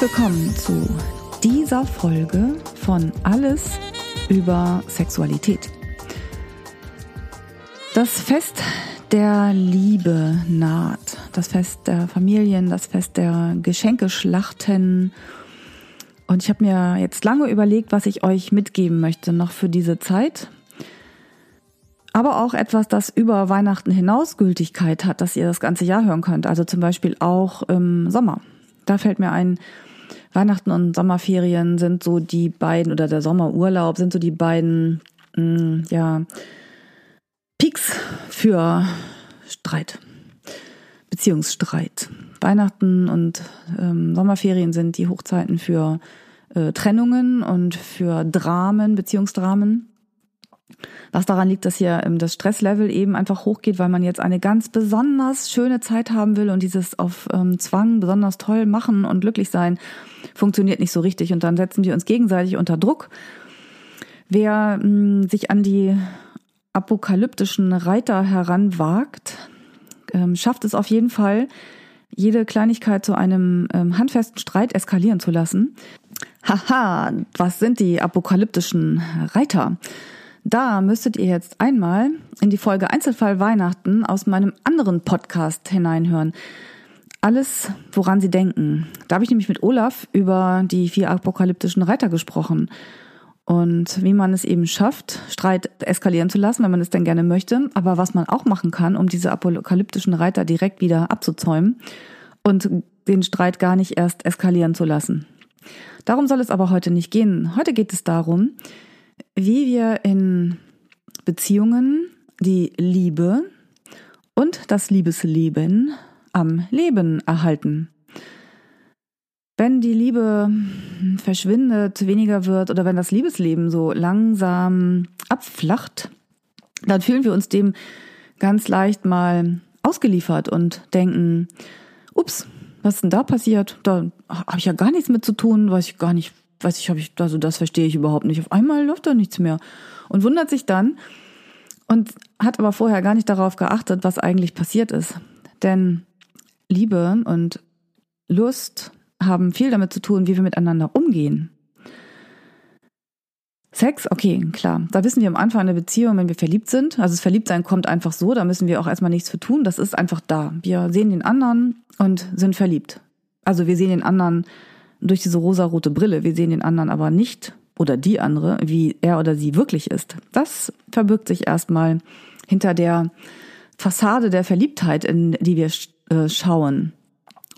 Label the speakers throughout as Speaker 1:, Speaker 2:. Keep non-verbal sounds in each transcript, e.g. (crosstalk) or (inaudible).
Speaker 1: Willkommen zu dieser Folge von Alles über Sexualität. Das Fest der Liebe naht, das Fest der Familien, das Fest der Geschenkeschlachten. Und ich habe mir jetzt lange überlegt, was ich euch mitgeben möchte noch für diese Zeit. Aber auch etwas, das über Weihnachten hinaus Gültigkeit hat, dass ihr das ganze Jahr hören könnt. Also zum Beispiel auch im Sommer. Da fällt mir ein, Weihnachten und Sommerferien sind so die beiden, oder der Sommerurlaub sind so die beiden, mh, mm, ja, Peaks für Streit, Beziehungsstreit. Weihnachten und ähm, Sommerferien sind die Hochzeiten für äh, Trennungen und für Dramen, Beziehungsdramen. Was daran liegt, dass hier ähm, das Stresslevel eben einfach hochgeht, weil man jetzt eine ganz besonders schöne Zeit haben will und dieses auf ähm, Zwang besonders toll machen und glücklich sein funktioniert nicht so richtig und dann setzen wir uns gegenseitig unter Druck. Wer mh, hm, sich an die apokalyptischen Reiter heranwagt, ähm, schafft es auf jeden Fall, jede Kleinigkeit zu einem ähm, handfesten Streit eskalieren zu lassen. Haha, was sind die apokalyptischen Reiter? Da müsstet ihr jetzt einmal in die Folge Einzelfall Weihnachten aus meinem anderen Podcast hineinhören. Alles, woran Sie denken. Da habe ich nämlich mit Olaf über die vier apokalyptischen Reiter gesprochen. Und wie man es eben schafft, Streit eskalieren zu lassen, wenn man es denn gerne möchte. Aber was man auch machen kann, um diese apokalyptischen Reiter direkt wieder abzuzäumen und den Streit gar nicht erst eskalieren zu lassen. Darum soll es aber heute nicht gehen. Heute geht es darum, wie wir in Beziehungen die Liebe und das Liebesleben am Leben erhalten. Wenn die Liebe verschwindet, weniger wird oder wenn das Liebesleben so langsam abflacht, dann fühlen wir uns dem ganz leicht mal ausgeliefert und denken, ups, was ist denn da passiert? Da habe ich ja gar nichts mit zu tun, weiß ich gar nicht, weiß ich, habe ich, also das verstehe ich überhaupt nicht. Auf einmal läuft da nichts mehr und wundert sich dann und hat aber vorher gar nicht darauf geachtet, was eigentlich passiert ist. Denn Liebe und Lust haben viel damit zu tun, wie wir miteinander umgehen. Sex, okay, klar. Da wissen wir am Anfang einer Beziehung, wenn wir verliebt sind. Also das Verliebtsein kommt einfach so, da müssen wir auch erstmal nichts für tun. Das ist einfach da. Wir sehen den anderen und sind verliebt. Also wir sehen den anderen durch diese rosarote Brille. Wir sehen den anderen aber nicht oder die andere, wie er oder sie wirklich ist. Das verbirgt sich erstmal hinter der Fassade der Verliebtheit, in die wir äh, schauen.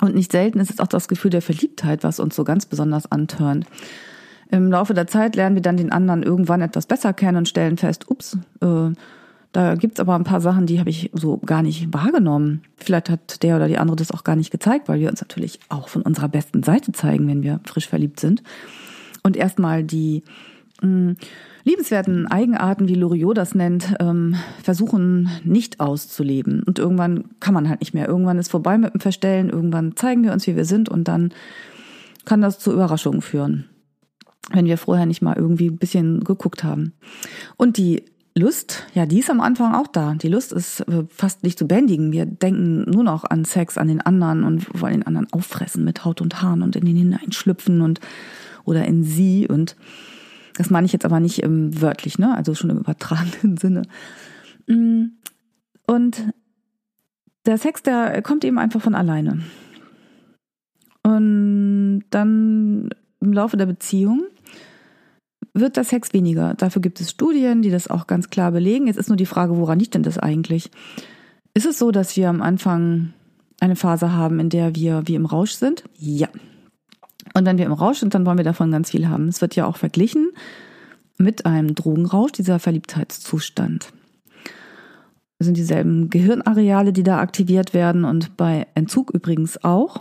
Speaker 1: Und nicht selten ist es auch das Gefühl der Verliebtheit, was uns so ganz besonders antörnt. Im Laufe der Zeit lernen wir dann den anderen irgendwann etwas besser kennen und stellen fest, ups, äh, da gibt's aber ein paar Sachen, die habe ich so gar nicht wahrgenommen. Vielleicht hat der oder die andere das auch gar nicht gezeigt, weil wir uns natürlich auch von unserer besten Seite zeigen, wenn wir frisch verliebt sind. Und erstmal die mh, hm, liebenswerten Eigenarten, wie Loriot das nennt, ähm, versuchen nicht auszuleben. Und irgendwann kann man halt nicht mehr. Irgendwann ist vorbei mit dem Verstellen, irgendwann zeigen wir uns, wie wir sind und dann kann das zu Überraschungen führen wenn wir vorher nicht mal irgendwie ein bisschen geguckt haben. Und die Lust, ja, die ist am Anfang auch da. Die Lust ist äh, fast nicht zu bändigen. Wir denken nur noch an Sex, an den anderen und wollen den anderen auffressen mit Haut und Haaren und in den hineinschlüpfen und oder in sie. Und das meine ich jetzt aber nicht im wörtlich, ne? Also schon im übertragenen (laughs) Sinne. Mm. Und der Sex, der kommt eben einfach von alleine. Und dann im Laufe der Beziehung wird der Sex weniger. Dafür gibt es Studien, die das auch ganz klar belegen. Jetzt ist nur die Frage, woran liegt denn das eigentlich? Ist es so, dass wir am Anfang eine Phase haben, in der wir wie im Rausch sind? Ja. Und wenn wir im Rausch sind, dann wollen wir davon ganz viel haben. Es wird ja auch verglichen mit einem Drogenrausch, dieser Verliebtheitszustand. Das sind dieselben Gehirnareale, die da aktiviert werden und bei Entzug übrigens auch.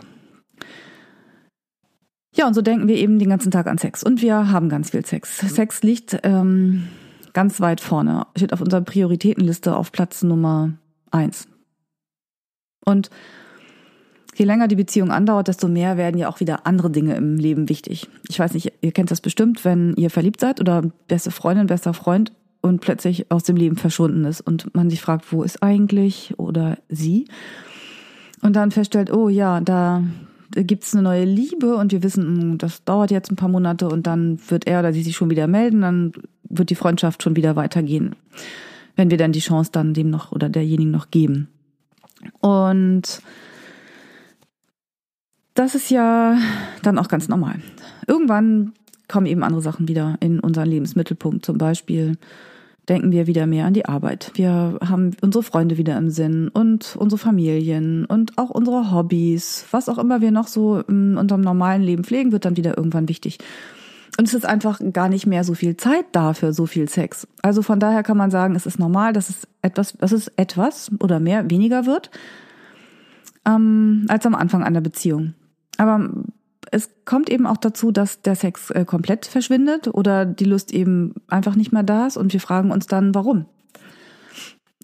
Speaker 1: Ja, und so denken wir eben den ganzen Tag an Sex. Und wir haben ganz viel Sex. Sex liegt ähm, ganz weit vorne, steht auf unserer Prioritätenliste auf Platz Nummer eins. Und je länger die Beziehung andauert, desto mehr werden ja auch wieder andere Dinge im Leben wichtig. Ich weiß nicht, ihr kennt das bestimmt, wenn ihr verliebt seid oder beste Freundin, bester Freund und plötzlich aus dem Leben verschwunden ist und man sich fragt, wo ist eigentlich oder sie? Und dann feststellt, oh ja, da gibt es eine neue Liebe und wir wissen, hm, das dauert jetzt ein paar Monate und dann wird er oder sie sich schon wieder melden, dann wird die Freundschaft schon wieder weitergehen, wenn wir dann die Chance dann dem noch oder derjenigen noch geben. Und das ist ja dann auch ganz normal. Irgendwann kommen eben andere Sachen wieder in unseren Lebensmittelpunkt. Zum Beispiel denken wir wieder mehr an die Arbeit. Wir haben unsere Freunde wieder im Sinn und unsere Familien und auch unsere Hobbys. Was auch immer wir noch so in unserem normalen Leben pflegen, wird dann wieder irgendwann wichtig. Und es ist einfach gar nicht mehr so viel Zeit da für so viel Sex. Also von daher kann man sagen, es ist normal, dass es etwas, dass es etwas oder mehr weniger wird ähm, als am Anfang einer Beziehung. Aber es kommt eben auch dazu, dass der Sex äh, komplett verschwindet oder die Lust eben einfach nicht mehr da ist und wir fragen uns dann, warum.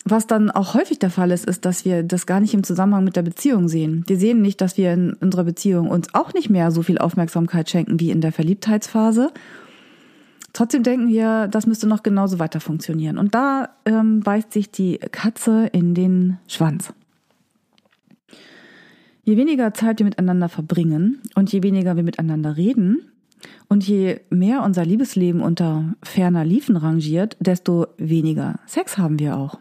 Speaker 1: Was dann auch häufig der Fall ist, ist, dass wir das gar nicht im Zusammenhang mit der Beziehung sehen. Wir sehen nicht, dass wir in unserer Beziehung uns auch nicht mehr so viel Aufmerksamkeit schenken wie in der Verliebtheitsphase. Trotzdem denken wir, das müsste noch genauso weiter funktionieren. Und da ähm, beißt sich die Katze in den Schwanz. Je weniger Zeit wir miteinander verbringen und je weniger wir miteinander reden und je mehr unser Liebesleben unter ferner Liefen rangiert, desto weniger Sex haben wir auch.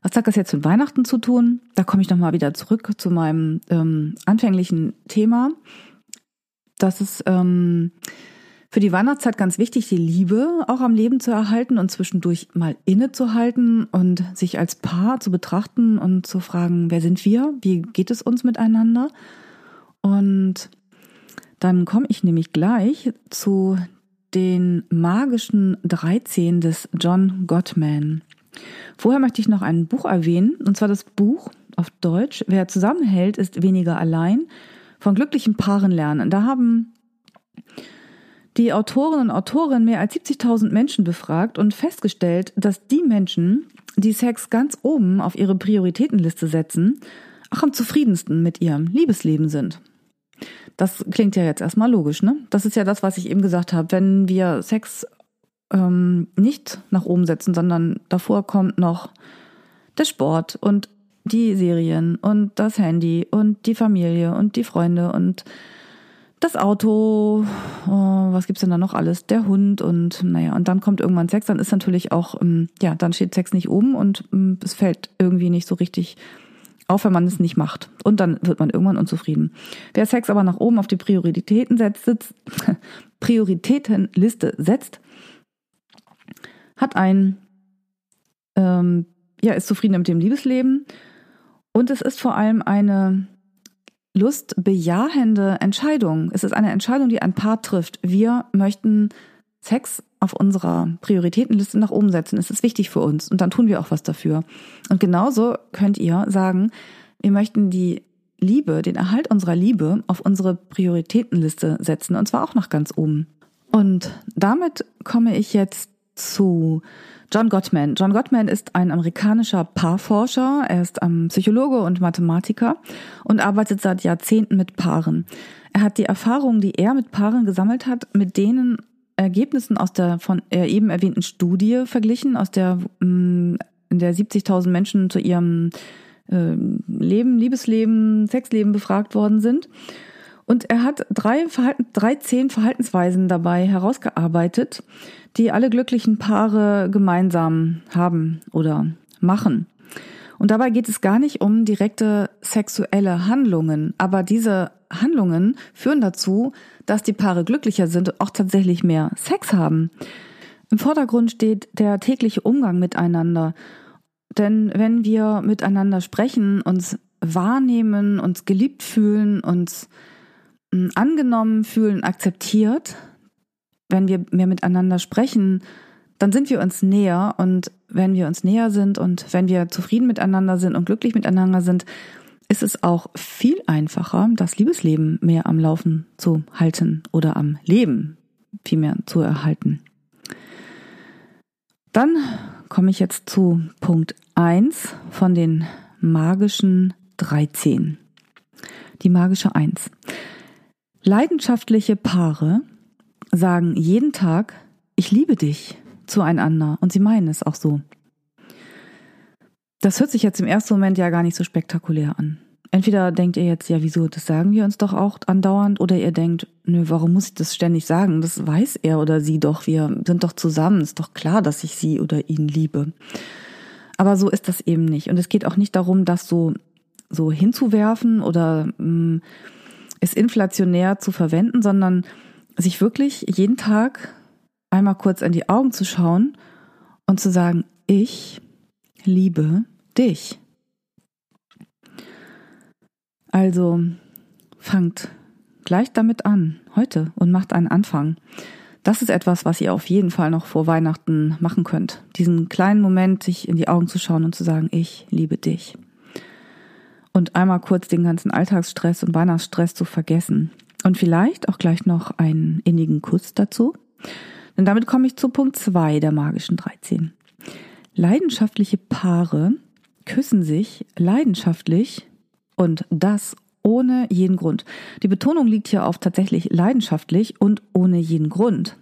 Speaker 1: Was hat das jetzt mit Weihnachten zu tun? Da komme ich nochmal wieder zurück zu meinem ähm, anfänglichen Thema. Das ist ähm, für die Weihnachtszeit ganz wichtig, die Liebe auch am Leben zu erhalten und zwischendurch mal innezuhalten und sich als Paar zu betrachten und zu fragen, wer sind wir? Wie geht es uns miteinander? Und dann komme ich nämlich gleich zu den magischen 13 des John Gottman. Vorher möchte ich noch ein Buch erwähnen, und zwar das Buch auf Deutsch, Wer zusammenhält, ist weniger allein, von glücklichen Paaren lernen. Da haben die Autoren und Autorinnen mehr als 70.000 Menschen befragt und festgestellt, dass die Menschen, die Sex ganz oben auf ihre Prioritätenliste setzen, auch am zufriedensten mit ihrem Liebesleben sind. Das klingt ja jetzt erstmal logisch, ne? Das ist ja das, was ich eben gesagt habe. Wenn wir Sex ähm, nicht nach oben setzen, sondern davor kommt noch der Sport und die Serien und das Handy und die Familie und die Freunde und das Auto, oh, was gibt's denn da noch alles? Der Hund und naja, und dann kommt irgendwann Sex, dann ist natürlich auch, ähm, ja, dann steht Sex nicht oben und ähm, es fällt irgendwie nicht so richtig auf, wenn man es nicht macht. Und dann wird man irgendwann unzufrieden. Wer Sex aber nach oben auf die Prioritäten setzt, sitzt, (laughs) Prioritätenliste setzt, hat ein, ähm, ja, ist zufrieden mit dem Liebesleben und es ist vor allem eine lustbejahende Entscheidung. Es ist eine Entscheidung, die ein Paar trifft. Wir möchten Sex auf unserer Prioritätenliste nach oben setzen. Es ist wichtig für uns und dann tun wir auch was dafür. Und genauso könnt ihr sagen, wir möchten die Liebe, den Erhalt unserer Liebe auf unsere Prioritätenliste setzen und zwar auch nach ganz oben. Und damit komme ich jetzt zu John Gottman. John Gottman ist ein amerikanischer Paarforscher. Er ist ein Psychologe und Mathematiker und arbeitet seit Jahrzehnten mit Paaren. Er hat die Erfahrungen, die er mit Paaren gesammelt hat, mit denen Ergebnissen aus der von er eben erwähnten Studie verglichen, aus der mm, in der 70.000 Menschen zu ihrem äh, Leben, Liebesleben, Sexleben befragt worden sind. Und er hat drei, Verhalten, drei zehn Verhaltensweisen dabei herausgearbeitet, die alle glücklichen Paare gemeinsam haben oder machen. Und dabei geht es gar nicht um direkte sexuelle Handlungen, aber diese Handlungen führen dazu, dass die Paare glücklicher sind und auch tatsächlich mehr Sex haben. Im Vordergrund steht der tägliche Umgang miteinander. Denn wenn wir miteinander sprechen, uns wahrnehmen, uns geliebt fühlen, uns angenommen fühlen, akzeptiert, wenn wir mehr miteinander sprechen, dann sind wir uns näher und wenn wir uns näher sind und wenn wir zufrieden miteinander sind und glücklich miteinander sind, ist es auch viel einfacher, das Liebesleben mehr am Laufen zu halten oder am Leben vielmehr zu erhalten. Dann komme ich jetzt zu Punkt 1 von den magischen 13. Die magische 1. Leidenschaftliche Paare sagen jeden Tag, ich liebe dich zueinander und sie meinen es auch so. Das hört sich jetzt im ersten Moment ja gar nicht so spektakulär an. entweder denkt ihr jetzt, ja, wieso, das sagen wir uns doch auch andauernd, oder ihr denkt, nö, warum muss ich das ständig sagen? Das weiß er oder sie doch, wir sind doch zusammen, ist doch klar, dass ich sie oder ihn liebe. Aber so ist das eben nicht. Und es geht auch nicht darum, das so, so hinzuwerfen oder mh, es inflationär zu verwenden, sondern sich wirklich jeden Tag einmal kurz in die Augen zu schauen und zu sagen, ich liebe dich. Also fangt gleich damit an, heute, und macht einen Anfang. Das ist etwas, was ihr auf jeden Fall noch vor Weihnachten machen könnt. Diesen kleinen Moment, sich in die Augen zu schauen und zu sagen, ich liebe dich. Und einmal kurz den ganzen Alltagsstress und Weihnachtsstress zu vergessen. Und vielleicht auch gleich noch einen innigen Kuss dazu. Denn damit komme ich zu Punkt 2 der magischen 13. Leidenschaftliche Paare küssen sich leidenschaftlich und das ohne jeden Grund. Die Betonung liegt hier auf tatsächlich leidenschaftlich und ohne jeden Grund.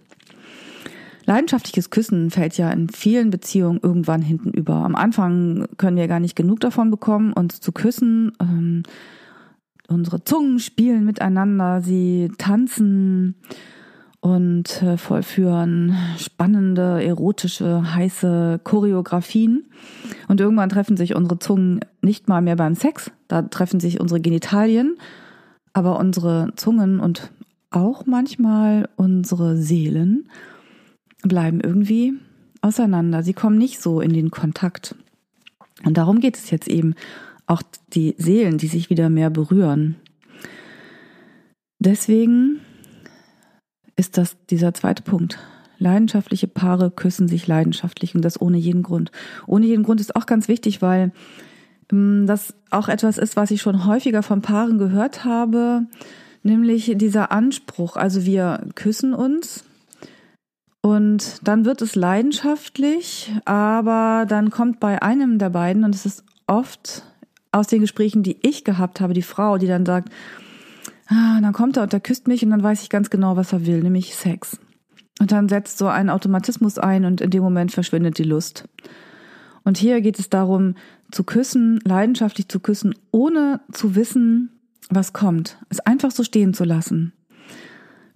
Speaker 1: Leidenschaftliches Küssen fällt ja in vielen Beziehungen irgendwann hinten über. Am Anfang können wir gar nicht genug davon bekommen, uns zu küssen. Ähm, unsere Zungen spielen miteinander, sie tanzen und äh, vollführen spannende, erotische, heiße Choreografien. Und irgendwann treffen sich unsere Zungen nicht mal mehr beim Sex, da treffen sich unsere Genitalien, aber unsere Zungen und auch manchmal unsere Seelen bleiben irgendwie auseinander. Sie kommen nicht so in den Kontakt. Und darum geht es jetzt eben. Auch die Seelen, die sich wieder mehr berühren. Deswegen ist das dieser zweite Punkt. Leidenschaftliche Paare küssen sich leidenschaftlich und das ohne jeden Grund. Ohne jeden Grund ist auch ganz wichtig, weil ähm, das auch etwas ist, was ich schon häufiger von Paaren gehört habe, nämlich dieser Anspruch. Also wir küssen uns und dann wird es leidenschaftlich, aber dann kommt bei einem der beiden, und es ist oft aus den Gesprächen, die ich gehabt habe, die Frau, die dann sagt, Ah, dann kommt er und er küsst mich und dann weiß ich ganz genau, was er will, nämlich Sex. Und dann setzt so ein Automatismus ein und in dem Moment verschwindet die Lust. Und hier geht es darum, zu küssen, leidenschaftlich zu küssen, ohne zu wissen, was kommt. Es einfach so stehen zu lassen.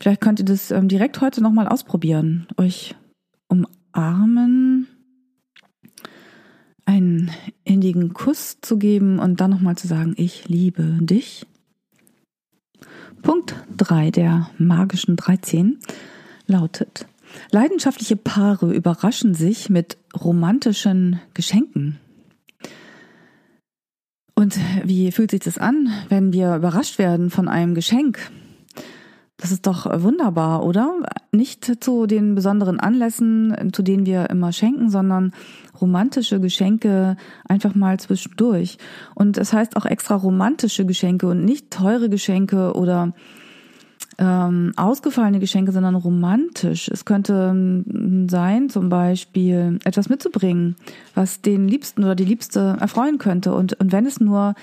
Speaker 1: Vielleicht könnt ihr das ähm, direkt heute nochmal ausprobieren. Euch umarmen, einen innigen Kuss zu geben und dann nochmal zu sagen, ich liebe dich. Punkt 3 der magischen 13 lautet, leidenschaftliche Paare überraschen sich mit romantischen Geschenken. Und wie fühlt sich das an, wenn wir überrascht werden von einem Geschenk? Das ist doch wunderbar, oder? Nicht zu den besonderen Anlässen, zu denen wir immer schenken, sondern romantische Geschenke einfach mal zwischendurch. Und es heißt auch extra romantische Geschenke und nicht teure Geschenke oder ähm, ausgefallene Geschenke, sondern romantisch. Es könnte ähm, sein, zum Beispiel etwas mitzubringen, was den Liebsten oder die Liebste erfreuen könnte. Und, und wenn es nur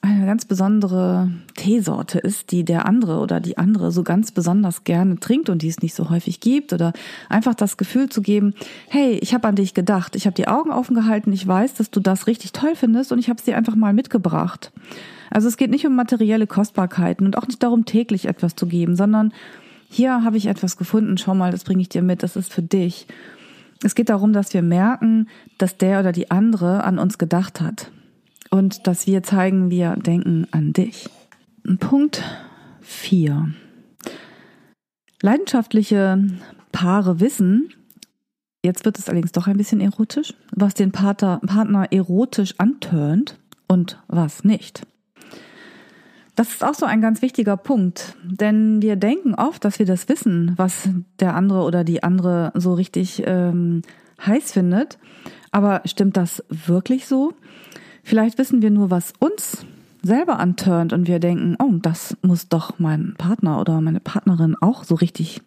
Speaker 1: eine ganz besondere Teesorte ist, die der andere oder die andere so ganz besonders gerne trinkt und die es nicht so häufig gibt. Oder einfach das Gefühl zu geben, hey, ich habe an dich gedacht, ich habe die Augen offen gehalten, ich weiß, dass du das richtig toll findest und ich habe es dir einfach mal mitgebracht. Also es geht nicht um materielle Kostbarkeiten und auch nicht darum, täglich etwas zu geben, sondern hier habe ich etwas gefunden, schau mal, das bringe ich dir mit, das ist für dich. Es geht darum, dass wir merken, dass der oder die andere an uns gedacht hat und dass wir zeigen, wir denken an dich. Punkt 4. Leidenschaftliche Paare wissen, jetzt wird es allerdings doch ein bisschen erotisch, was den Partner, Partner erotisch antörnt und was nicht. Das ist auch so ein ganz wichtiger Punkt, denn wir denken oft, dass wir das wissen, was der andere oder die andere so richtig ähm, heiß findet. Aber stimmt das wirklich so? Vielleicht wissen wir nur, was uns selber antörnt und wir denken, oh, das muss doch mein Partner oder meine Partnerin auch so richtig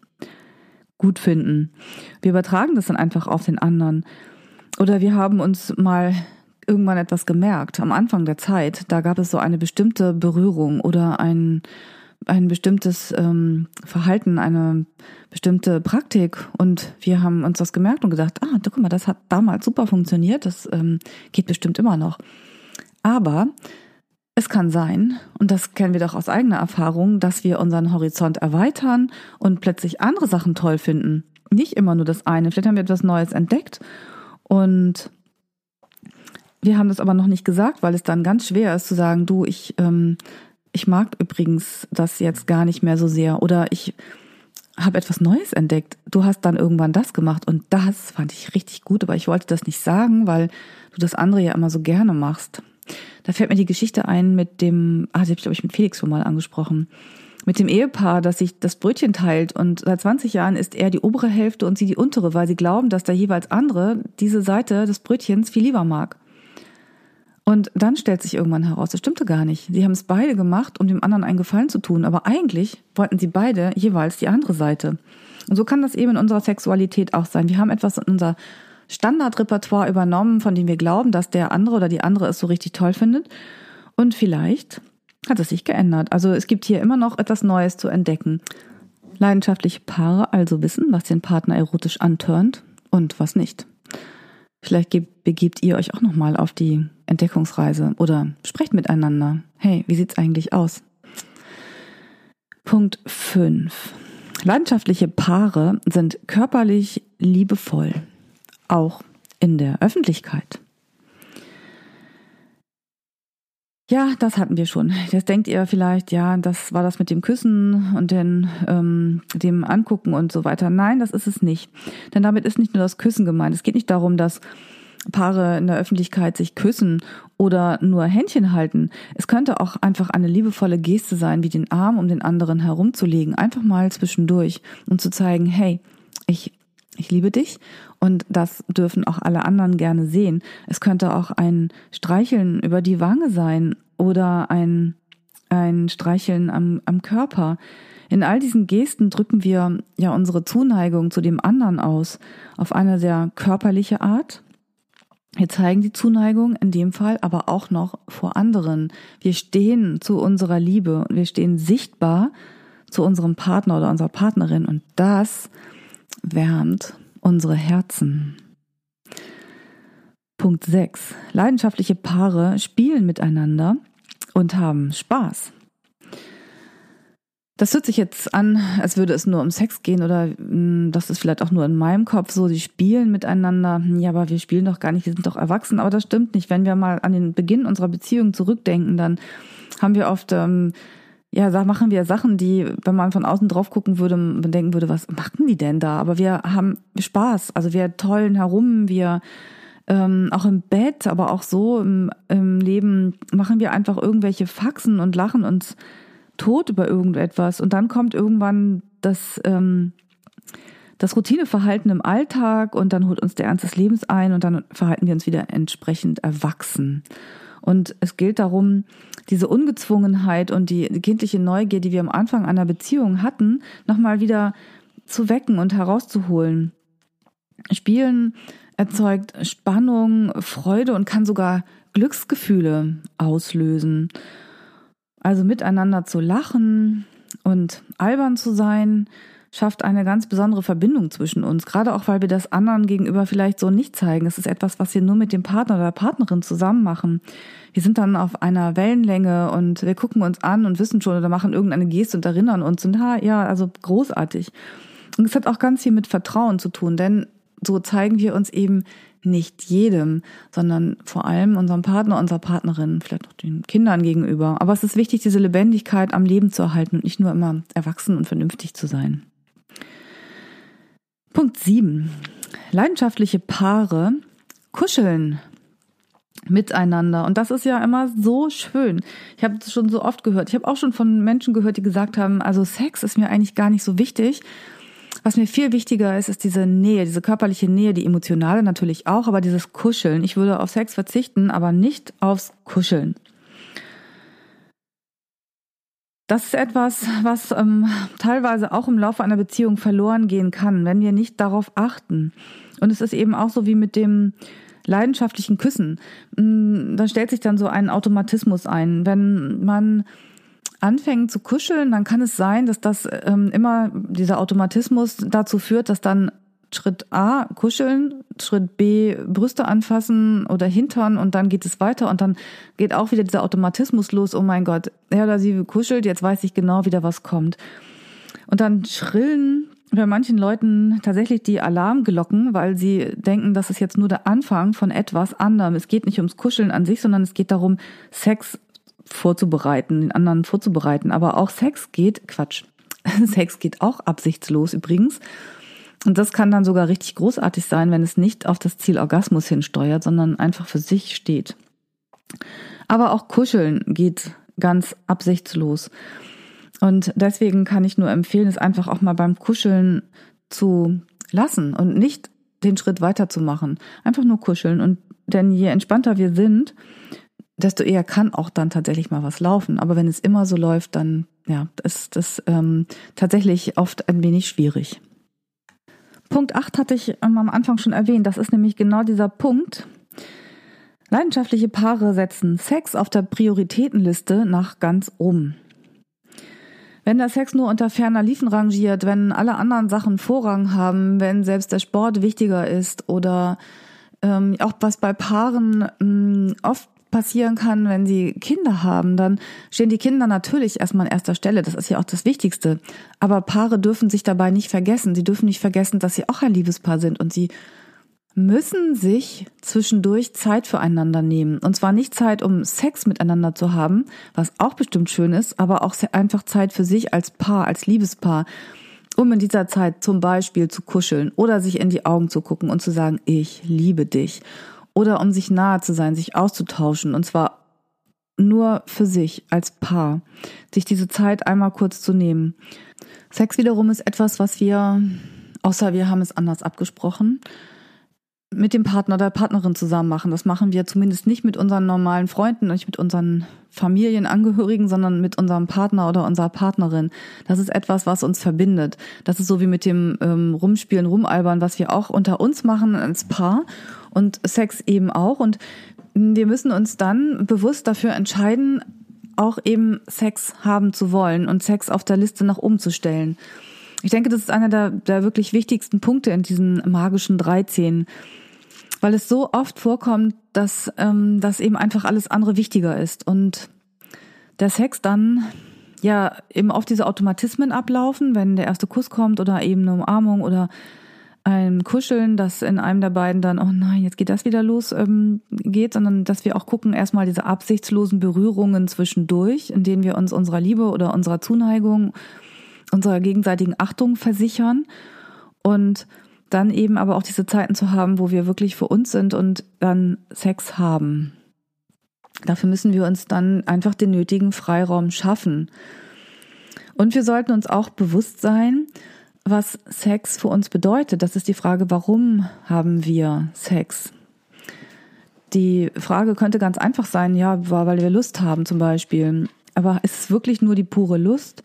Speaker 1: gut finden. Wir übertragen das dann einfach auf den anderen. Oder wir haben uns mal irgendwann etwas gemerkt. Am Anfang der Zeit, da gab es so eine bestimmte Berührung oder ein, ein bestimmtes ähm, Verhalten, eine bestimmte Praktik. Und wir haben uns das gemerkt und gedacht, ah, guck mal, das hat damals super funktioniert, das ähm, geht bestimmt immer noch. Aber Es kann sein, und das kennen wir doch aus eigener Erfahrung, dass wir unseren Horizont erweitern und plötzlich andere Sachen toll finden. Nicht immer nur das eine. Vielleicht haben wir etwas Neues entdeckt und wir haben das aber noch nicht gesagt, weil es dann ganz schwer ist zu sagen, du, ich, ähm, ich mag übrigens das jetzt gar nicht mehr so sehr oder ich habe etwas Neues entdeckt. Du hast dann irgendwann das gemacht und das fand ich richtig gut, aber ich wollte das nicht sagen, weil du das andere ja immer so gerne machst. Da fällt mir die Geschichte ein mit dem, ah, die habe ich glaube ich mit Felix schon mal angesprochen, mit dem Ehepaar, das sich das Brötchen teilt und seit 20 Jahren ist er die obere Hälfte und sie die untere, weil sie glauben, dass der jeweils andere diese Seite des Brötchens viel lieber mag. Und dann stellt sich irgendwann heraus, das stimmte gar nicht. Sie haben es beide gemacht, um dem anderen einen Gefallen zu tun, aber eigentlich wollten sie beide jeweils die andere Seite. Und so kann das eben in unserer Sexualität auch sein. Wir haben etwas in unser Standardrepertoire übernommen, von dem wir glauben, dass der andere oder die andere es so richtig toll findet. Und vielleicht hat es sich geändert. Also es gibt hier immer noch etwas Neues zu entdecken. Leidenschaftliche Paare also wissen, was den Partner erotisch antörnt und was nicht. Vielleicht begebt ihr euch auch nochmal auf die Entdeckungsreise oder sprecht miteinander. Hey, wie sieht's eigentlich aus? Punkt 5. Leidenschaftliche Paare sind körperlich liebevoll, auch in der Öffentlichkeit. Ja, das hatten wir schon. Jetzt denkt ihr vielleicht, ja, das war das mit dem Küssen und den, ähm, dem Angucken und so weiter. Nein, das ist es nicht. Denn damit ist nicht nur das Küssen gemeint. Es geht nicht darum, dass Paare in der Öffentlichkeit sich küssen oder nur Händchen halten. Es könnte auch einfach eine liebevolle Geste sein, wie den Arm um den anderen herumzulegen, einfach mal zwischendurch und zu zeigen, hey, ich ich liebe dich und das dürfen auch alle anderen gerne sehen. Es könnte auch ein Streicheln über die Wange sein oder ein, ein Streicheln am, am Körper. In all diesen Gesten drücken wir ja unsere Zuneigung zu dem anderen aus, auf eine sehr körperliche Art. Wir zeigen die Zuneigung in dem Fall aber auch noch vor anderen. Wir stehen zu unserer Liebe und wir stehen sichtbar zu unserem Partner oder unserer Partnerin und das wärmt unsere Herzen. Punkt 6. Leidenschaftliche Paare spielen miteinander und haben Spaß. Das hört sich jetzt an, als würde es nur um Sex gehen oder hm, das ist vielleicht auch nur in meinem Kopf so, sie spielen miteinander. Ja, aber wir spielen doch gar nicht, wir sind doch erwachsen. Aber das stimmt nicht. Wenn wir mal an den Beginn unserer Beziehung zurückdenken, dann haben wir oft ähm, ja, da machen wir Sachen, die, wenn man von außen drauf gucken würde, man denken würde, was machen die denn da? Aber wir haben Spaß, also wir tollen herum, wir ähm, auch im Bett, aber auch so im, im Leben machen wir einfach irgendwelche Faxen und lachen uns tot über irgendetwas. Und dann kommt irgendwann das, ähm, das Routineverhalten im Alltag und dann holt uns der Ernst des Lebens ein und dann verhalten wir uns wieder entsprechend erwachsen. Und es gilt darum, diese Ungezwungenheit und die kindliche Neugier, die wir am Anfang einer Beziehung hatten, nochmal wieder zu wecken und herauszuholen. Spielen erzeugt Spannung, Freude und kann sogar Glücksgefühle auslösen. Also miteinander zu lachen und albern zu sein, schafft eine ganz besondere Verbindung zwischen uns. Gerade auch, weil wir das anderen gegenüber vielleicht so nicht zeigen. Es ist etwas, was wir nur mit dem Partner oder der Partnerin zusammen machen. Wir sind dann auf einer Wellenlänge und wir gucken uns an und wissen schon oder machen irgendeine Geste und erinnern uns und ja, also großartig. Und es hat auch ganz viel mit Vertrauen zu tun, denn so zeigen wir uns eben nicht jedem, sondern vor allem unserem Partner, unserer Partnerin, vielleicht auch den Kindern gegenüber. Aber es ist wichtig, diese Lebendigkeit am Leben zu erhalten und nicht nur immer erwachsen und vernünftig zu sein. Punkt 7. Leidenschaftliche Paare kuscheln miteinander. Und das ist ja immer so schön. Ich habe es schon so oft gehört. Ich habe auch schon von Menschen gehört, die gesagt haben, also Sex ist mir eigentlich gar nicht so wichtig. Was mir viel wichtiger ist, ist diese Nähe, diese körperliche Nähe, die emotionale natürlich auch, aber dieses Kuscheln. Ich würde auf Sex verzichten, aber nicht aufs Kuscheln. Das ist etwas, was ähm, teilweise auch im Laufe einer Beziehung verloren gehen kann, wenn wir nicht darauf achten. Und es ist eben auch so wie mit dem leidenschaftlichen Küssen. Mm, da stellt sich dann so ein Automatismus ein. Wenn man anfängt zu kuscheln, dann kann es sein, dass das ähm, immer dieser Automatismus dazu führt, dass dann Schritt A, kuscheln, Schritt B, Brüste anfassen oder Hintern und dann geht es weiter und dann geht auch wieder dieser Automatismus los, oh mein Gott, er oder sie kuschelt, jetzt weiß ich genau wieder, was kommt. Und dann schrillen bei manchen Leuten tatsächlich die Alarmglocken, weil sie denken, das ist jetzt nur der Anfang von etwas anderem. Es geht nicht ums Kuscheln an sich, sondern es geht darum, Sex vorzubereiten, den anderen vorzubereiten. Aber auch Sex geht, Quatsch, (laughs) Sex geht auch absichtslos übrigens. Und das kann dann sogar richtig großartig sein, wenn es nicht auf das Ziel Orgasmus hinsteuert, sondern einfach für sich steht. Aber auch Kuscheln geht ganz absichtslos. Und deswegen kann ich nur empfehlen, es einfach auch mal beim Kuscheln zu lassen und nicht den Schritt weiterzumachen. Einfach nur kuscheln. Und denn je entspannter wir sind, desto eher kann auch dann tatsächlich mal was laufen. Aber wenn es immer so läuft, dann ja, ist das ähm, tatsächlich oft ein wenig schwierig. Punkt 8 hatte ich ähm, am Anfang schon erwähnt. Das ist nämlich genau dieser Punkt. Leidenschaftliche Paare setzen Sex auf der Prioritätenliste nach ganz oben. Wenn der Sex nur unter ferner Liefen rangiert, wenn alle anderen Sachen Vorrang haben, wenn selbst der Sport wichtiger ist oder ähm, auch was bei Paaren ähm, oft passieren kann, wenn sie Kinder haben, dann stehen die Kinder natürlich erstmal an erster Stelle. Das ist ja auch das Wichtigste. Aber Paare dürfen sich dabei nicht vergessen. Sie dürfen nicht vergessen, dass sie auch ein Liebespaar sind und sie müssen sich zwischendurch Zeit füreinander nehmen. Und zwar nicht Zeit, um Sex miteinander zu haben, was auch bestimmt schön ist, aber auch einfach Zeit für sich als Paar, als Liebespaar, um in dieser Zeit zum Beispiel zu kuscheln oder sich in die Augen zu gucken und zu sagen, ich liebe dich oder um sich nahe zu sein, sich auszutauschen und zwar nur für sich als Paar, sich diese Zeit einmal kurz zu nehmen. Sex wiederum ist etwas, was wir, außer wir haben es anders abgesprochen, mit dem Partner oder der Partnerin zusammen machen. Das machen wir zumindest nicht mit unseren normalen Freunden, nicht mit unseren Familienangehörigen, sondern mit unserem Partner oder unserer Partnerin. Das ist etwas, was uns verbindet. Das ist so wie mit dem ähm, Rumspielen, Rumalbern, was wir auch unter uns machen als Paar und Sex eben auch. Und wir müssen uns dann bewusst dafür entscheiden, auch eben Sex haben zu wollen und Sex auf der Liste nach oben zu stellen. Ich denke, das ist einer der, der wirklich wichtigsten Punkte in diesen magischen 13, weil es so oft vorkommt, dass, ähm, dass eben einfach alles andere wichtiger ist und der Sex dann ja eben auf diese Automatismen ablaufen, wenn der erste Kuss kommt oder eben eine Umarmung oder ein Kuscheln, das in einem der beiden dann, oh nein, jetzt geht das wieder los, ähm, geht, sondern dass wir auch gucken, erstmal diese absichtslosen Berührungen zwischendurch, in denen wir uns unserer Liebe oder unserer Zuneigung, unserer gegenseitigen Achtung versichern und dann eben aber auch diese Zeiten zu haben, wo wir wirklich für uns sind und dann Sex haben. Dafür müssen wir uns dann einfach den nötigen Freiraum schaffen. Und wir sollten uns auch bewusst sein, was Sex für uns bedeutet. Das ist die Frage, warum haben wir Sex? Die Frage könnte ganz einfach sein, ja, weil wir Lust haben zum Beispiel. Aber ist es wirklich nur die pure Lust?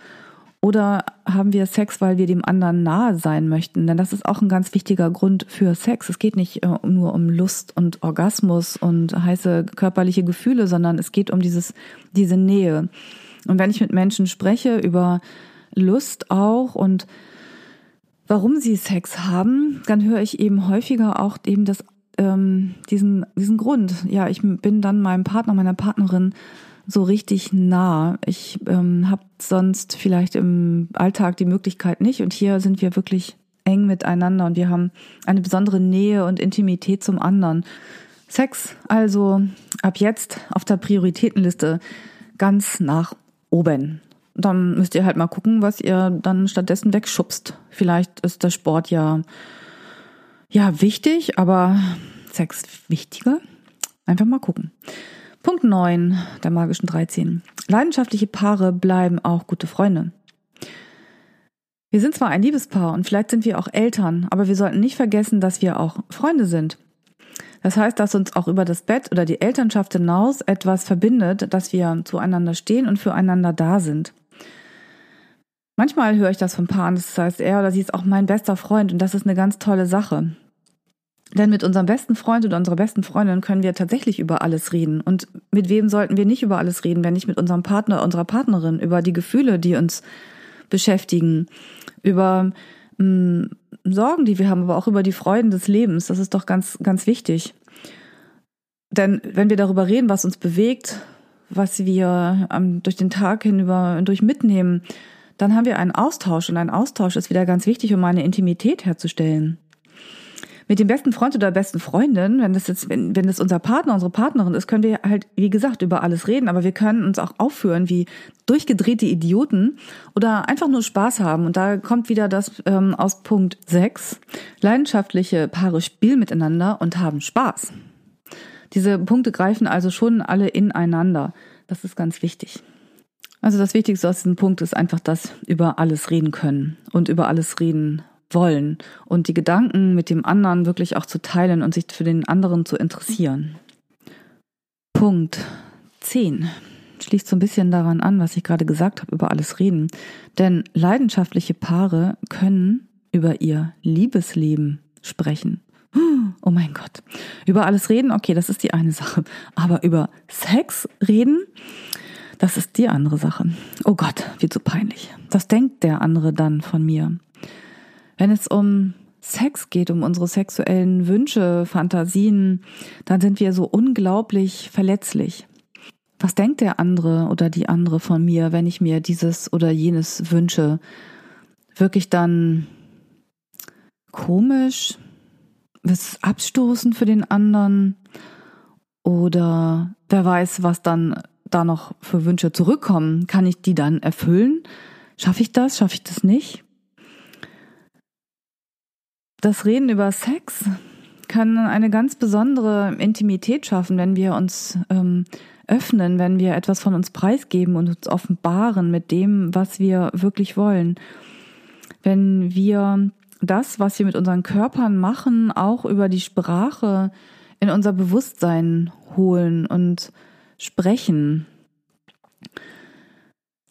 Speaker 1: Oder haben wir Sex, weil wir dem anderen nahe sein möchten? Denn das ist auch ein ganz wichtiger Grund für Sex. Es geht nicht äh, nur um Lust und Orgasmus und heiße körperliche Gefühle, sondern es geht um dieses, diese Nähe. Und wenn ich mit Menschen spreche über Lust auch und warum sie Sex haben, dann höre ich eben häufiger auch eben das, ähm, diesen, diesen Grund. Ja, ich bin dann meinem Partner, meiner Partnerin so richtig nah. Ich ähm, habe sonst vielleicht im Alltag die Möglichkeit nicht und hier sind wir wirklich eng miteinander und wir haben eine besondere Nähe und Intimität zum anderen. Sex also ab jetzt auf der Prioritätenliste ganz nach oben dann müsst ihr halt mal gucken, was ihr dann stattdessen wegschubst. Vielleicht ist der Sport ja, ja wichtig, aber Sex wichtiger. Einfach mal gucken. Punkt 9 der magischen 13. Leidenschaftliche Paare bleiben auch gute Freunde. Wir sind zwar ein Liebespaar und vielleicht sind wir auch Eltern, aber wir sollten nicht vergessen, dass wir auch Freunde sind. Das heißt, dass uns auch über das Bett oder die Elternschaft hinaus etwas verbindet, dass wir zueinander stehen und füreinander da sind. Manchmal höre ich das von Paaren, das heißt, er oder sie ist auch mein bester Freund und das ist eine ganz tolle Sache. Denn mit unserem besten Freund oder unserer besten Freundin können wir tatsächlich über alles reden. Und mit wem sollten wir nicht über alles reden, wenn nicht mit unserem Partner, unserer Partnerin, über die Gefühle, die uns beschäftigen, über mh, mm, Sorgen, die wir haben, aber auch über die Freuden des Lebens. Das ist doch ganz, ganz wichtig. Denn wenn wir darüber reden, was uns bewegt, was wir ähm, durch den Tag hinüber durch mitnehmen, dann haben wir einen Austausch und ein Austausch ist wieder ganz wichtig, um eine Intimität herzustellen. Mit dem besten Freund oder besten Freundin, wenn das jetzt, wenn, wenn das unser Partner, unsere Partnerin ist, können wir halt, wie gesagt, über alles reden, aber wir können uns auch aufführen wie durchgedrehte Idioten oder einfach nur Spaß haben. Und da kommt wieder das ähm, aus Punkt 6. Leidenschaftliche Paare spielen miteinander und haben Spaß. Diese Punkte greifen also schon alle ineinander. Das ist ganz wichtig. Also das Wichtigste aus diesem Punkt ist einfach, dass über alles reden können und über alles reden wollen und die Gedanken mit dem anderen wirklich auch zu teilen und sich für den anderen zu interessieren. Punkt 10 schließt so ein bisschen daran an, was ich gerade gesagt habe, über alles reden. Denn leidenschaftliche Paare können über ihr Liebesleben sprechen. Oh mein Gott. Über alles reden, okay, das ist die eine Sache. Aber über Sex reden, das ist die andere Sache. Oh Gott, wie zu peinlich. Was denkt der andere dann von mir? Wenn es um Sex geht, um unsere sexuellen Wünsche, Fantasien, dann sind wir so unglaublich verletzlich. Was denkt der andere oder die andere von mir, wenn ich mir dieses oder jenes wünsche? Wirklich dann komisch? ist abstoßend für den anderen oder wer weiß, was dann da noch für Wünsche zurückkommen. Kann ich die dann erfüllen? Schaffe ich das? Schaffe ich das nicht? Das Reden über Sex kann eine ganz besondere Intimität schaffen, wenn wir uns ähm, öffnen, wenn wir etwas von uns preisgeben und uns offenbaren mit dem, was wir wirklich wollen. Wenn wir das, was wir mit unseren Körpern machen, auch über die Sprache in unser Bewusstsein holen und sprechen.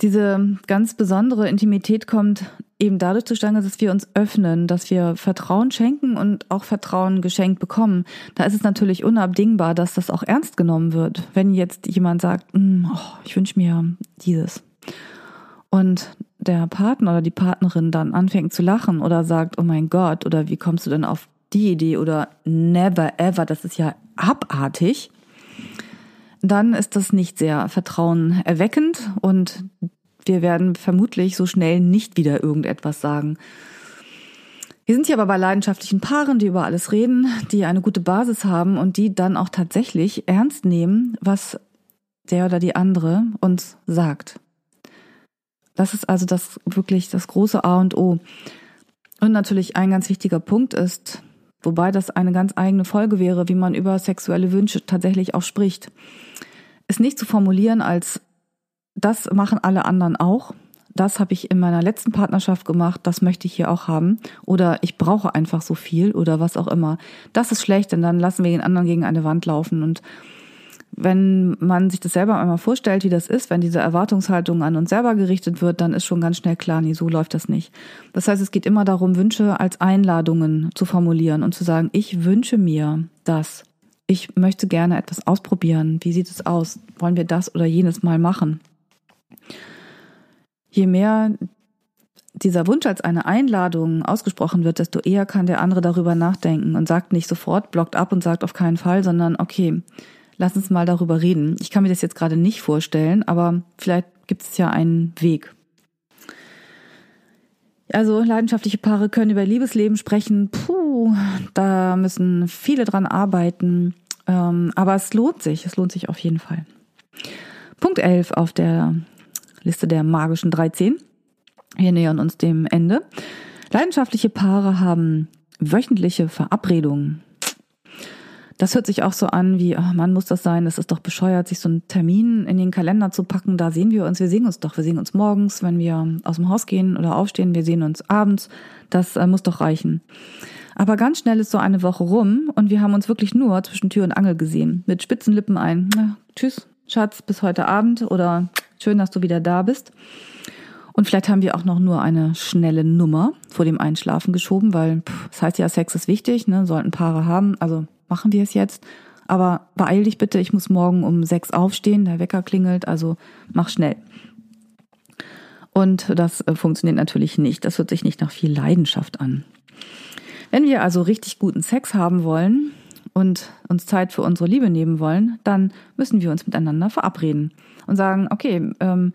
Speaker 1: Diese ganz besondere Intimität kommt eben dadurch zustande, dass wir uns öffnen, dass wir Vertrauen schenken und auch Vertrauen geschenkt bekommen. Da ist es natürlich unabdingbar, dass das auch ernst genommen wird. Wenn jetzt jemand sagt, hm, oh, ich wünsche mir dieses. Und der Partner oder die Partnerin dann anfängt zu lachen oder sagt, oh mein Gott, oder wie kommst du denn auf die Idee oder never ever, das ist ja abartig, dann ist das nicht sehr vertrauenerweckend und wir werden vermutlich so schnell nicht wieder irgendetwas sagen. Wir sind hier aber bei leidenschaftlichen Paaren, die über alles reden, die eine gute Basis haben und die dann auch tatsächlich ernst nehmen, was der oder die andere uns sagt. Das ist also das wirklich das große A und O. Und natürlich ein ganz wichtiger Punkt ist, wobei das eine ganz eigene Folge wäre, wie man über sexuelle Wünsche tatsächlich auch spricht, ist nicht zu formulieren als das machen alle anderen auch. Das habe ich in meiner letzten Partnerschaft gemacht, das möchte ich hier auch haben. Oder ich brauche einfach so viel oder was auch immer. Das ist schlecht, denn dann lassen wir den anderen gegen eine Wand laufen und wenn man sich das selber einmal vorstellt, wie das ist, wenn diese Erwartungshaltung an uns selber gerichtet wird, dann ist schon ganz schnell klar, nee, so läuft das nicht. Das heißt, es geht immer darum, Wünsche als Einladungen zu formulieren und zu sagen, ich wünsche mir das. Ich möchte gerne etwas ausprobieren. Wie sieht es aus? Wollen wir das oder jenes mal machen? Je mehr dieser Wunsch als eine Einladung ausgesprochen wird, desto eher kann der andere darüber nachdenken und sagt nicht sofort, blockt ab und sagt auf keinen Fall, sondern okay, Lass uns mal darüber reden. Ich kann mir das jetzt gerade nicht vorstellen, aber vielleicht gibt es ja einen Weg. Also leidenschaftliche Paare können über Liebesleben sprechen. Puh, da müssen viele dran arbeiten. Ähm, aber es lohnt sich. Es lohnt sich auf jeden Fall. Punkt 11 auf der Liste der magischen 13. Wir nähern uns dem Ende. Leidenschaftliche Paare haben wöchentliche Verabredungen. Das hört sich auch so an wie, oh Mann, muss das sein? Das ist doch bescheuert, sich so einen Termin in den Kalender zu packen. Da sehen wir uns. Wir sehen uns doch. Wir sehen uns morgens, wenn wir aus dem Haus gehen oder aufstehen. Wir sehen uns abends. Das äh, muss doch reichen. Aber ganz schnell ist so eine Woche rum und wir haben uns wirklich nur zwischen Tür und Angel gesehen. Mit spitzen Lippen ein. Na, tschüss, Schatz, bis heute Abend oder schön, dass du wieder da bist. Und vielleicht haben wir auch noch nur eine schnelle Nummer vor dem Einschlafen geschoben, weil pff, das heißt ja, Sex ist wichtig, ne? sollten Paare haben. Also machen wir es jetzt. Aber beeil dich bitte, ich muss morgen um sechs aufstehen, der Wecker klingelt, also mach schnell. Und das äh, funktioniert natürlich nicht. Das hört sich nicht nach viel Leidenschaft an. Wenn wir also richtig guten Sex haben wollen und uns Zeit für unsere Liebe nehmen wollen, dann müssen wir uns miteinander verabreden und sagen, okay, ähm,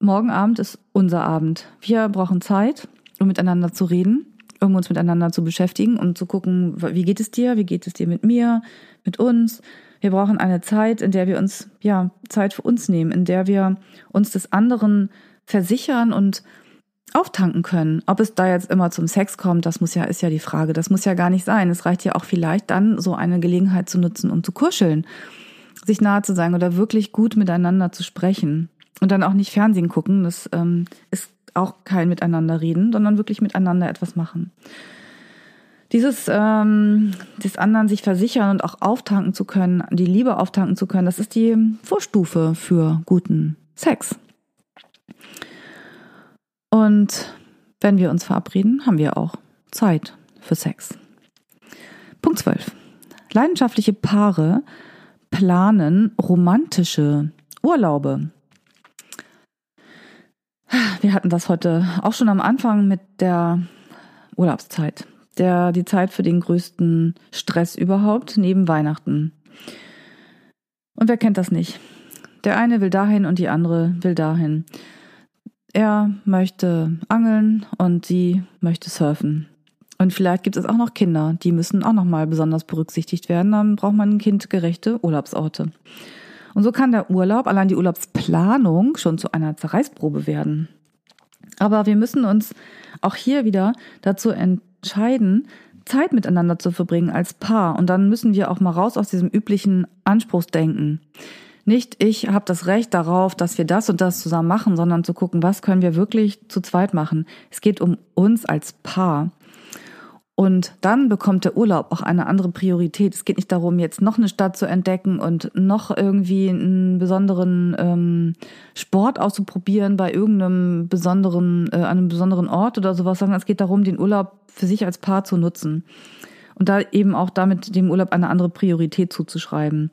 Speaker 1: morgen Abend ist unser Abend. Wir brauchen Zeit, um miteinander zu reden, um uns miteinander zu beschäftigen, um zu gucken, wie geht es dir, wie geht es dir mit mir, mit uns. Wir brauchen eine Zeit, in der wir uns, ja, Zeit für uns nehmen, in der wir uns des anderen versichern und auftanken können. Ob es da jetzt immer zum Sex kommt, das muss ja, ist ja die Frage. Das muss ja gar nicht sein. Es reicht ja auch vielleicht dann, so eine Gelegenheit zu nutzen, um zu kuscheln, sich nahe zu sein oder wirklich gut miteinander zu sprechen. Und dann auch nicht Fernsehen gucken. Das ähm, ist auch kein Miteinander reden, sondern wirklich miteinander etwas machen. Dieses ähm, des anderen sich versichern und auch auftanken zu können, die Liebe auftanken zu können, das ist die Vorstufe für guten Sex. Und wenn wir uns verabreden, haben wir auch Zeit für Sex. Punkt 12. Leidenschaftliche Paare planen romantische Urlaube. Wir hatten das heute auch schon am Anfang mit der Urlaubszeit. Der, die Zeit für den größten Stress überhaupt, neben Weihnachten. Und wer kennt das nicht? Der eine will dahin und die andere will dahin. Er möchte angeln und sie möchte surfen. Und vielleicht gibt es auch noch Kinder, die müssen auch noch mal besonders berücksichtigt werden. Dann braucht man kindgerechte Urlaubsorte. Und so kann der Urlaub, allein die Urlaubsplanung, schon zu einer Zerreißprobe werden. Aber wir müssen uns auch hier wieder dazu entscheiden, Zeit miteinander zu verbringen als Paar. Und dann müssen wir auch mal raus aus diesem üblichen Anspruchsdenken. Nicht ich habe das Recht darauf, dass wir das und das zusammen machen, sondern zu gucken, was können wir wirklich zu zweit machen. Es geht um uns als Paar. Und dann bekommt der Urlaub auch eine andere Priorität. Es geht nicht darum, jetzt noch eine Stadt zu entdecken und noch irgendwie einen besonderen ähm, Sport auszuprobieren bei irgendeinem besonderen, äh, einem besonderen Ort oder sowas, sondern es geht darum, den Urlaub für sich als Paar zu nutzen. Und da eben auch damit dem Urlaub eine andere Priorität zuzuschreiben.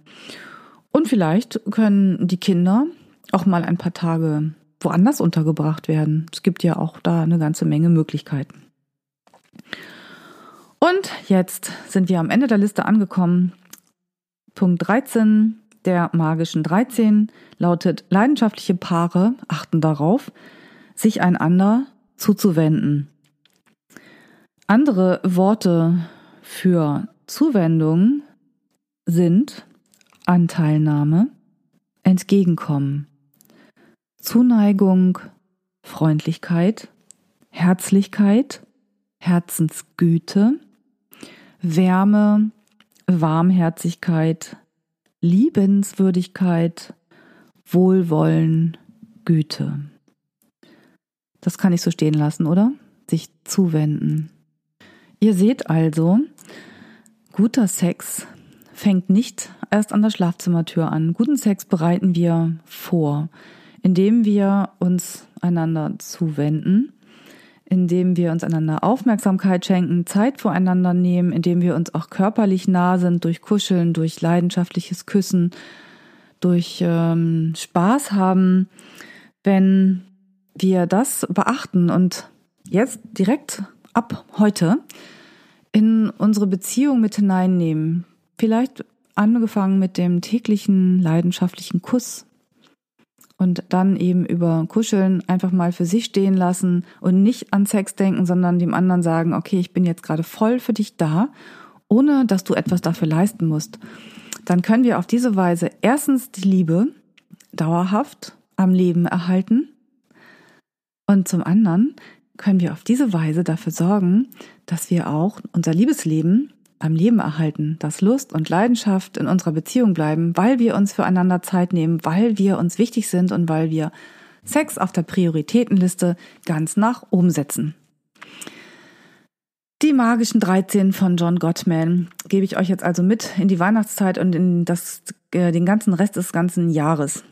Speaker 1: Und vielleicht können die Kinder auch mal ein paar Tage woanders untergebracht werden. Es gibt ja auch da eine ganze Menge Möglichkeiten. Und jetzt sind wir am Ende der Liste angekommen. Punkt 13 der magischen 13 lautet, leidenschaftliche Paare achten darauf, sich einander zuzuwenden. Andere Worte für Zuwendung sind Anteilnahme, Entgegenkommen, Zuneigung, Freundlichkeit, Herzlichkeit, Herzensgüte, Wärme, Warmherzigkeit, Liebenswürdigkeit, Wohlwollen, Güte. Das kann ich so stehen lassen, oder? Sich zuwenden. Ihr seht also, guter Sex fängt nicht erst an der Schlafzimmertür an. Guten Sex bereiten wir vor, indem wir uns einander zuwenden, indem wir uns einander Aufmerksamkeit schenken, Zeit voreinander nehmen, indem wir uns auch körperlich nah sind durch Kuscheln, durch leidenschaftliches Küssen, durch ähm, Spaß haben. Wenn wir das beachten und jetzt direkt ab heute in unsere Beziehung mit hineinnehmen, Vielleicht angefangen mit dem täglichen leidenschaftlichen Kuss und dann eben über Kuscheln einfach mal für sich stehen lassen und nicht an Sex denken, sondern dem anderen sagen, okay, ich bin jetzt gerade voll für dich da, ohne dass du etwas dafür leisten musst. Dann können wir auf diese Weise erstens die Liebe dauerhaft am Leben erhalten und zum anderen können wir auf diese Weise dafür sorgen, dass wir auch unser Liebesleben am Leben erhalten, dass Lust und Leidenschaft in unserer Beziehung bleiben, weil wir uns füreinander Zeit nehmen, weil wir uns wichtig sind und weil wir Sex auf der Prioritätenliste ganz nach oben setzen. Die magischen 13 von John Gottman gebe ich euch jetzt also mit in die Weihnachtszeit und in das, äh, den ganzen Rest des ganzen Jahres.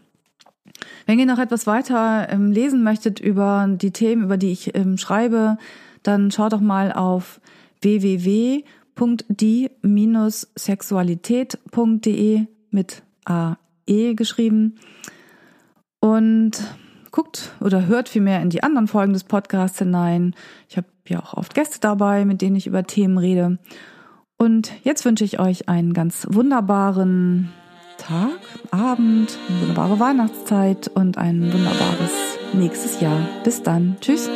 Speaker 1: Wenn ihr noch etwas weiter ähm, lesen möchtet über die Themen, über die ich ähm, schreibe, dann schaut doch mal auf www www.die-sexualität.de mit AE geschrieben und guckt oder hört vielmehr in die anderen Folgen des Podcasts hinein. Ich habe ja auch oft Gäste dabei, mit denen ich über Themen rede. Und jetzt wünsche ich euch einen ganz wunderbaren Tag, Abend, eine wunderbare Weihnachtszeit und ein wunderbares nächstes Jahr. Bis dann. Tschüss.